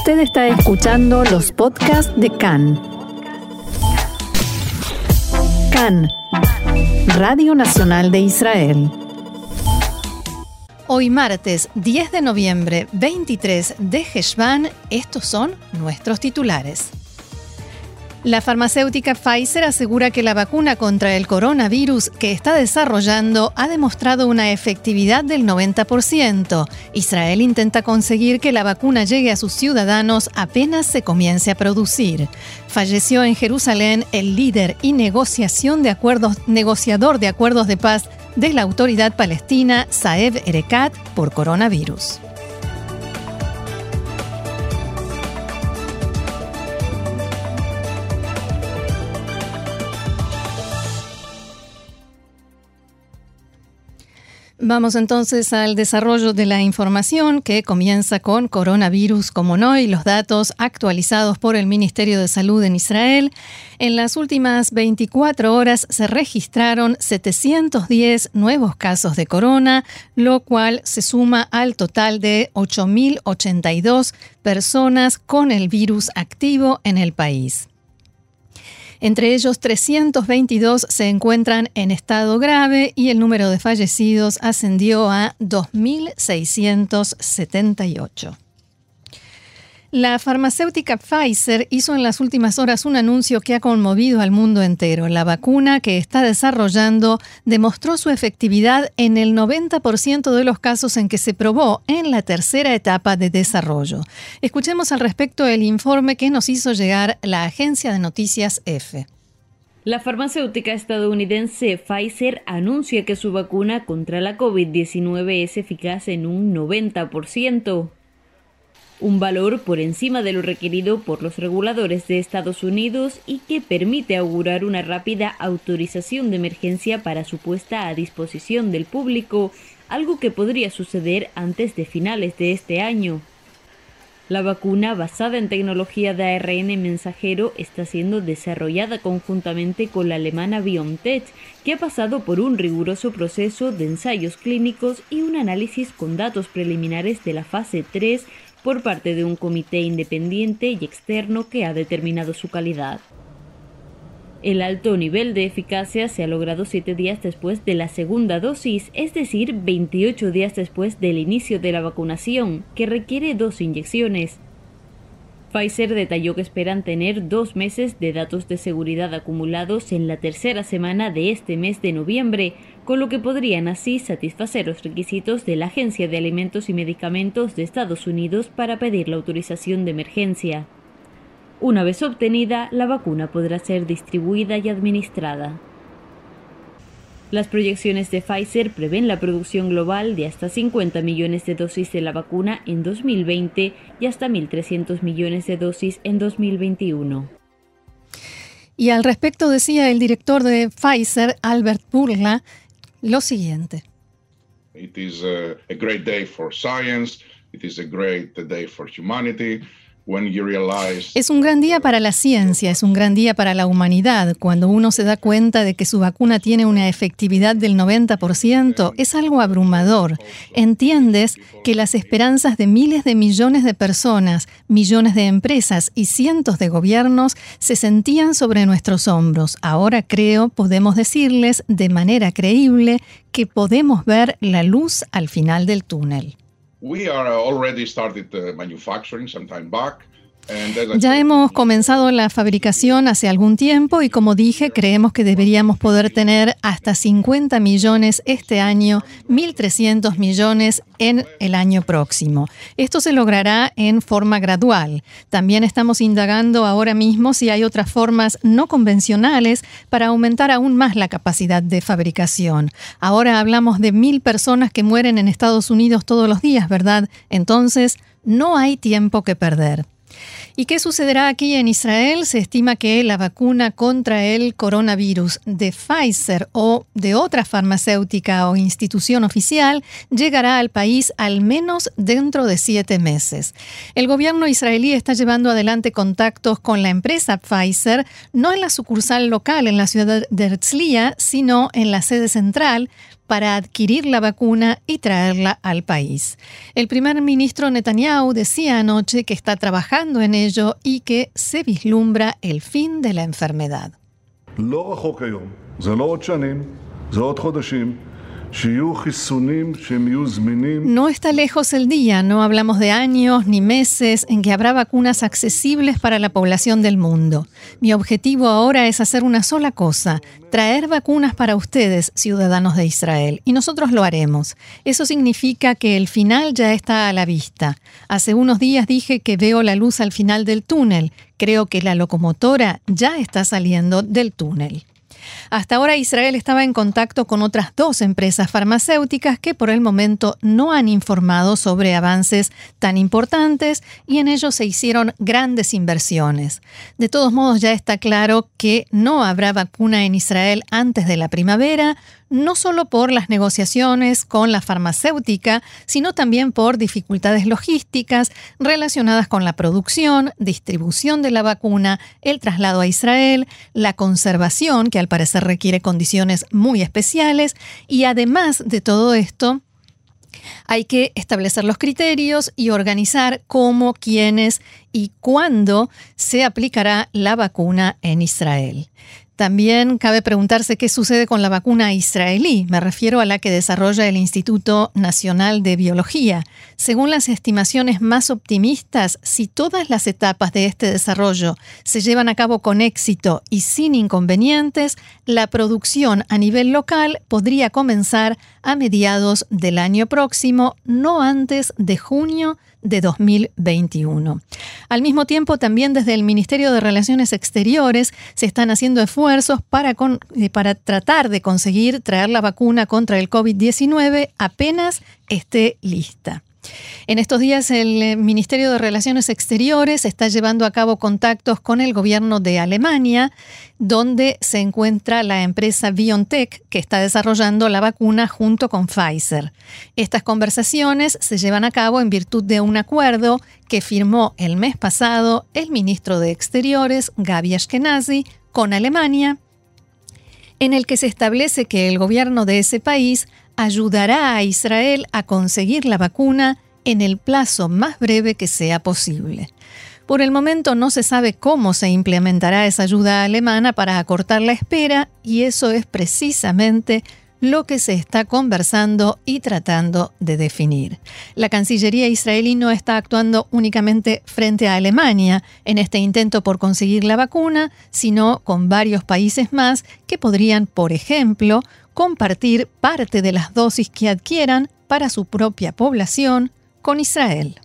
Usted está escuchando los podcasts de CAN. CAN, Radio Nacional de Israel. Hoy martes 10 de noviembre 23 de Heshvan, estos son nuestros titulares. La farmacéutica Pfizer asegura que la vacuna contra el coronavirus que está desarrollando ha demostrado una efectividad del 90%. Israel intenta conseguir que la vacuna llegue a sus ciudadanos apenas se comience a producir. Falleció en Jerusalén el líder y negociación de acuerdos, negociador de acuerdos de paz de la autoridad palestina, Saeb Erekat, por coronavirus. Vamos entonces al desarrollo de la información que comienza con coronavirus, como no, y los datos actualizados por el Ministerio de Salud en Israel. En las últimas 24 horas se registraron 710 nuevos casos de corona, lo cual se suma al total de 8.082 personas con el virus activo en el país. Entre ellos, 322 se encuentran en estado grave y el número de fallecidos ascendió a 2.678. La farmacéutica Pfizer hizo en las últimas horas un anuncio que ha conmovido al mundo entero. La vacuna que está desarrollando demostró su efectividad en el 90% de los casos en que se probó en la tercera etapa de desarrollo. Escuchemos al respecto el informe que nos hizo llegar la agencia de noticias EFE. La farmacéutica estadounidense Pfizer anuncia que su vacuna contra la COVID-19 es eficaz en un 90% un valor por encima de lo requerido por los reguladores de Estados Unidos y que permite augurar una rápida autorización de emergencia para su puesta a disposición del público, algo que podría suceder antes de finales de este año. La vacuna basada en tecnología de ARN mensajero está siendo desarrollada conjuntamente con la alemana BioNTech, que ha pasado por un riguroso proceso de ensayos clínicos y un análisis con datos preliminares de la fase 3 por parte de un comité independiente y externo que ha determinado su calidad. El alto nivel de eficacia se ha logrado siete días después de la segunda dosis, es decir, 28 días después del inicio de la vacunación, que requiere dos inyecciones. Pfizer detalló que esperan tener dos meses de datos de seguridad acumulados en la tercera semana de este mes de noviembre, con lo que podrían así satisfacer los requisitos de la Agencia de Alimentos y Medicamentos de Estados Unidos para pedir la autorización de emergencia. Una vez obtenida, la vacuna podrá ser distribuida y administrada. Las proyecciones de Pfizer prevén la producción global de hasta 50 millones de dosis de la vacuna en 2020 y hasta 1.300 millones de dosis en 2021. Y al respecto decía el director de Pfizer, Albert Burla, lo siguiente. It is a, a great day for science. It is a great day for humanity. Es un gran día para la ciencia, es un gran día para la humanidad. Cuando uno se da cuenta de que su vacuna tiene una efectividad del 90%, es algo abrumador. Entiendes que las esperanzas de miles de millones de personas, millones de empresas y cientos de gobiernos se sentían sobre nuestros hombros. Ahora creo podemos decirles de manera creíble que podemos ver la luz al final del túnel. We are already started uh, manufacturing some time back. Ya hemos comenzado la fabricación hace algún tiempo y como dije, creemos que deberíamos poder tener hasta 50 millones este año, 1.300 millones en el año próximo. Esto se logrará en forma gradual. También estamos indagando ahora mismo si hay otras formas no convencionales para aumentar aún más la capacidad de fabricación. Ahora hablamos de mil personas que mueren en Estados Unidos todos los días, ¿verdad? Entonces, no hay tiempo que perder. ¿Y qué sucederá aquí en Israel? Se estima que la vacuna contra el coronavirus de Pfizer o de otra farmacéutica o institución oficial llegará al país al menos dentro de siete meses. El gobierno israelí está llevando adelante contactos con la empresa Pfizer, no en la sucursal local en la ciudad de Herzliya, sino en la sede central, para adquirir la vacuna y traerla al país. El primer ministro Netanyahu decía anoche que está trabajando en ello y que se vislumbra el fin de la enfermedad. No está lejos el día, no hablamos de años ni meses en que habrá vacunas accesibles para la población del mundo. Mi objetivo ahora es hacer una sola cosa, traer vacunas para ustedes, ciudadanos de Israel, y nosotros lo haremos. Eso significa que el final ya está a la vista. Hace unos días dije que veo la luz al final del túnel. Creo que la locomotora ya está saliendo del túnel. Hasta ahora Israel estaba en contacto con otras dos empresas farmacéuticas que por el momento no han informado sobre avances tan importantes y en ellos se hicieron grandes inversiones. De todos modos ya está claro que no habrá vacuna en Israel antes de la primavera, no solo por las negociaciones con la farmacéutica, sino también por dificultades logísticas relacionadas con la producción, distribución de la vacuna, el traslado a Israel, la conservación, que al parecer requiere condiciones muy especiales, y además de todo esto, hay que establecer los criterios y organizar cómo, quiénes y cuándo se aplicará la vacuna en Israel. También cabe preguntarse qué sucede con la vacuna israelí. Me refiero a la que desarrolla el Instituto Nacional de Biología. Según las estimaciones más optimistas, si todas las etapas de este desarrollo se llevan a cabo con éxito y sin inconvenientes, la producción a nivel local podría comenzar a mediados del año próximo, no antes de junio de 2021. Al mismo tiempo, también desde el Ministerio de Relaciones Exteriores se están haciendo esfuerzos para, eh, para tratar de conseguir traer la vacuna contra el COVID-19 apenas esté lista. En estos días el eh, Ministerio de Relaciones Exteriores está llevando a cabo contactos con el gobierno de Alemania, donde se encuentra la empresa BioNTech, que está desarrollando la vacuna junto con Pfizer. Estas conversaciones se llevan a cabo en virtud de un acuerdo que firmó el mes pasado el ministro de Exteriores, Gabi Ashkenazi, con Alemania, en el que se establece que el gobierno de ese país ayudará a Israel a conseguir la vacuna en el plazo más breve que sea posible. Por el momento no se sabe cómo se implementará esa ayuda alemana para acortar la espera y eso es precisamente lo que se está conversando y tratando de definir. La Cancillería israelí no está actuando únicamente frente a Alemania en este intento por conseguir la vacuna, sino con varios países más que podrían, por ejemplo, compartir parte de las dosis que adquieran para su propia población con Israel.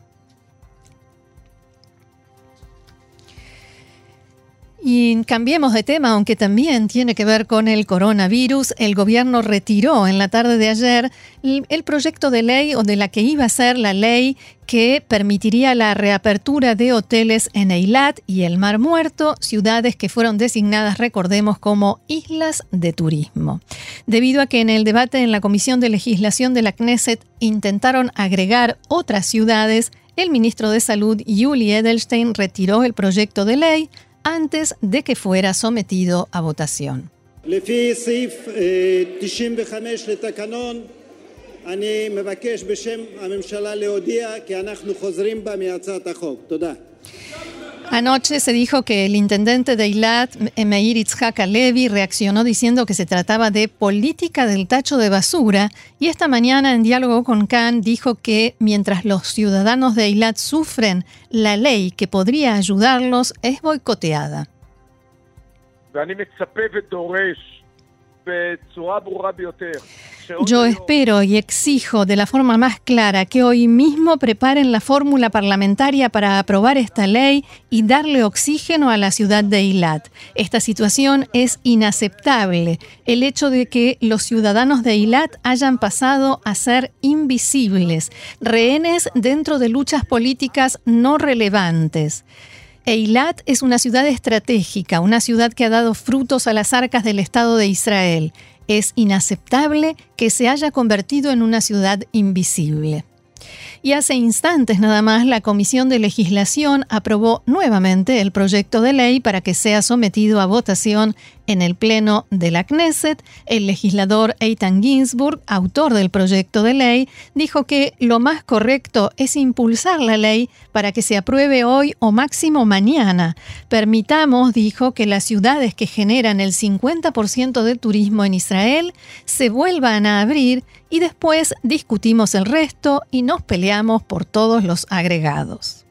Y cambiemos de tema, aunque también tiene que ver con el coronavirus. El gobierno retiró en la tarde de ayer el proyecto de ley o de la que iba a ser la ley que permitiría la reapertura de hoteles en Eilat y el Mar Muerto, ciudades que fueron designadas, recordemos, como islas de turismo. Debido a que en el debate en la Comisión de Legislación de la Knesset intentaron agregar otras ciudades, el ministro de Salud, Yuli Edelstein, retiró el proyecto de ley antes de que fuera sometido a votación. Anoche se dijo que el intendente de Eilat, Meir Itzhak Alevi, reaccionó diciendo que se trataba de política del tacho de basura y esta mañana en diálogo con Khan dijo que mientras los ciudadanos de Eilat sufren, la ley que podría ayudarlos es boicoteada. Yo espero y exijo de la forma más clara que hoy mismo preparen la fórmula parlamentaria para aprobar esta ley y darle oxígeno a la ciudad de Eilat. Esta situación es inaceptable. El hecho de que los ciudadanos de Eilat hayan pasado a ser invisibles, rehenes dentro de luchas políticas no relevantes. Eilat es una ciudad estratégica, una ciudad que ha dado frutos a las arcas del Estado de Israel. Es inaceptable que se haya convertido en una ciudad invisible. Y hace instantes nada más la Comisión de Legislación aprobó nuevamente el proyecto de ley para que sea sometido a votación en el Pleno de la Knesset, el legislador Eitan Ginsburg, autor del proyecto de ley, dijo que lo más correcto es impulsar la ley para que se apruebe hoy o máximo mañana. Permitamos, dijo, que las ciudades que generan el 50% del turismo en Israel se vuelvan a abrir y después discutimos el resto y nos peleamos por todos los agregados.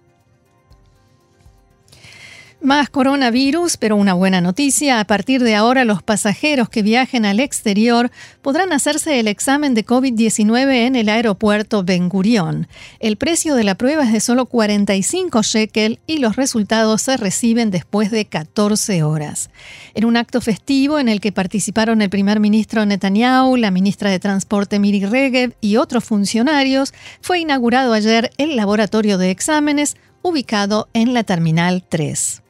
Más coronavirus, pero una buena noticia. A partir de ahora, los pasajeros que viajen al exterior podrán hacerse el examen de COVID-19 en el aeropuerto Ben Gurion. El precio de la prueba es de solo 45 shekel y los resultados se reciben después de 14 horas. En un acto festivo en el que participaron el primer ministro Netanyahu, la ministra de Transporte Miri Regev y otros funcionarios, fue inaugurado ayer el laboratorio de exámenes ubicado en la Terminal 3.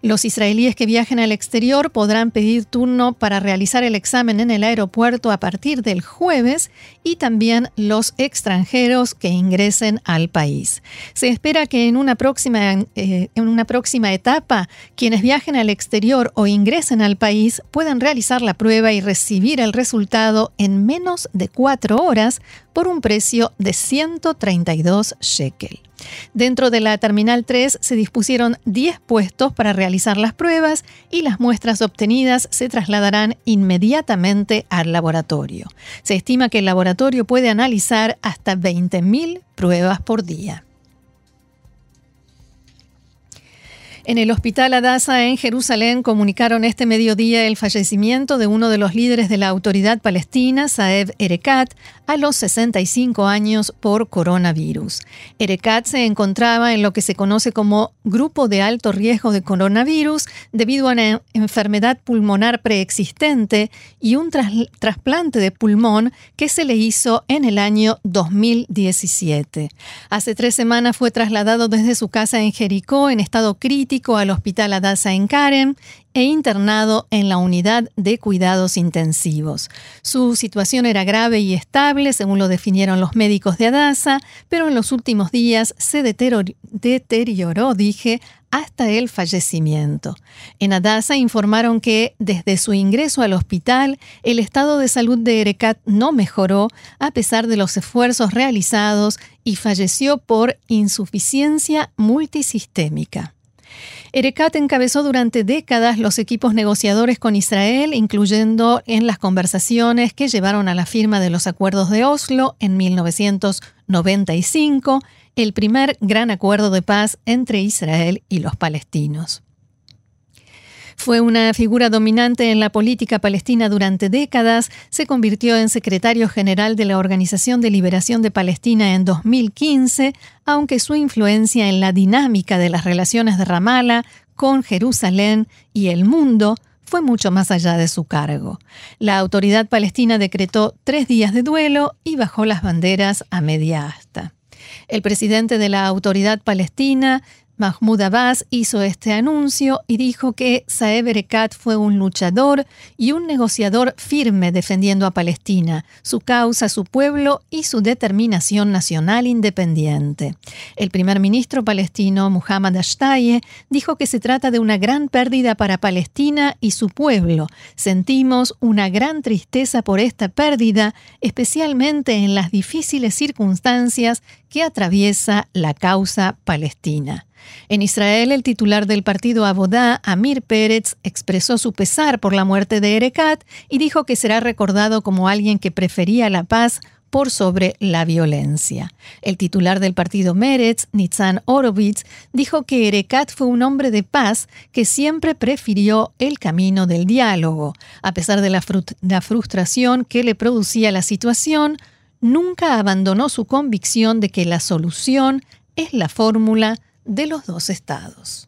Los israelíes que viajen al exterior podrán pedir turno para realizar el examen en el aeropuerto a partir del jueves y también los extranjeros que ingresen al país. Se espera que en una próxima, eh, en una próxima etapa quienes viajen al exterior o ingresen al país puedan realizar la prueba y recibir el resultado en menos de cuatro horas por un precio de 132 shekel. Dentro de la Terminal 3 se dispusieron 10 puestos para realizar las pruebas y las muestras obtenidas se trasladarán inmediatamente al laboratorio. Se estima que el laboratorio puede analizar hasta 20.000 pruebas por día. En el Hospital Adasa en Jerusalén comunicaron este mediodía el fallecimiento de uno de los líderes de la autoridad palestina, Saeb Erekat, a los 65 años por coronavirus. Erekat se encontraba en lo que se conoce como grupo de alto riesgo de coronavirus debido a una enfermedad pulmonar preexistente y un trasplante de pulmón que se le hizo en el año 2017. Hace tres semanas fue trasladado desde su casa en Jericó en estado crítico al Hospital Adasa en Karen e internado en la unidad de cuidados intensivos. Su situación era grave y estable, según lo definieron los médicos de Adasa, pero en los últimos días se deterioró, dije, hasta el fallecimiento. En Adasa informaron que desde su ingreso al hospital, el estado de salud de Erekat no mejoró a pesar de los esfuerzos realizados y falleció por insuficiencia multisistémica. Erekat encabezó durante décadas los equipos negociadores con Israel, incluyendo en las conversaciones que llevaron a la firma de los acuerdos de Oslo en 1995, el primer gran acuerdo de paz entre Israel y los palestinos. Fue una figura dominante en la política palestina durante décadas, se convirtió en secretario general de la Organización de Liberación de Palestina en 2015, aunque su influencia en la dinámica de las relaciones de Ramallah con Jerusalén y el mundo fue mucho más allá de su cargo. La autoridad palestina decretó tres días de duelo y bajó las banderas a media asta. El presidente de la autoridad palestina Mahmoud Abbas hizo este anuncio y dijo que Saeb Erekat fue un luchador y un negociador firme defendiendo a Palestina, su causa, su pueblo y su determinación nacional independiente. El primer ministro palestino Muhammad Ashtaye dijo que se trata de una gran pérdida para Palestina y su pueblo. Sentimos una gran tristeza por esta pérdida, especialmente en las difíciles circunstancias que atraviesa la causa palestina. En Israel, el titular del partido Abodá, Amir Pérez, expresó su pesar por la muerte de Erekat y dijo que será recordado como alguien que prefería la paz por sobre la violencia. El titular del partido Meretz, Nitzan Orovitz, dijo que Erekat fue un hombre de paz que siempre prefirió el camino del diálogo. A pesar de la, la frustración que le producía la situación, nunca abandonó su convicción de que la solución es la fórmula de los dos estados.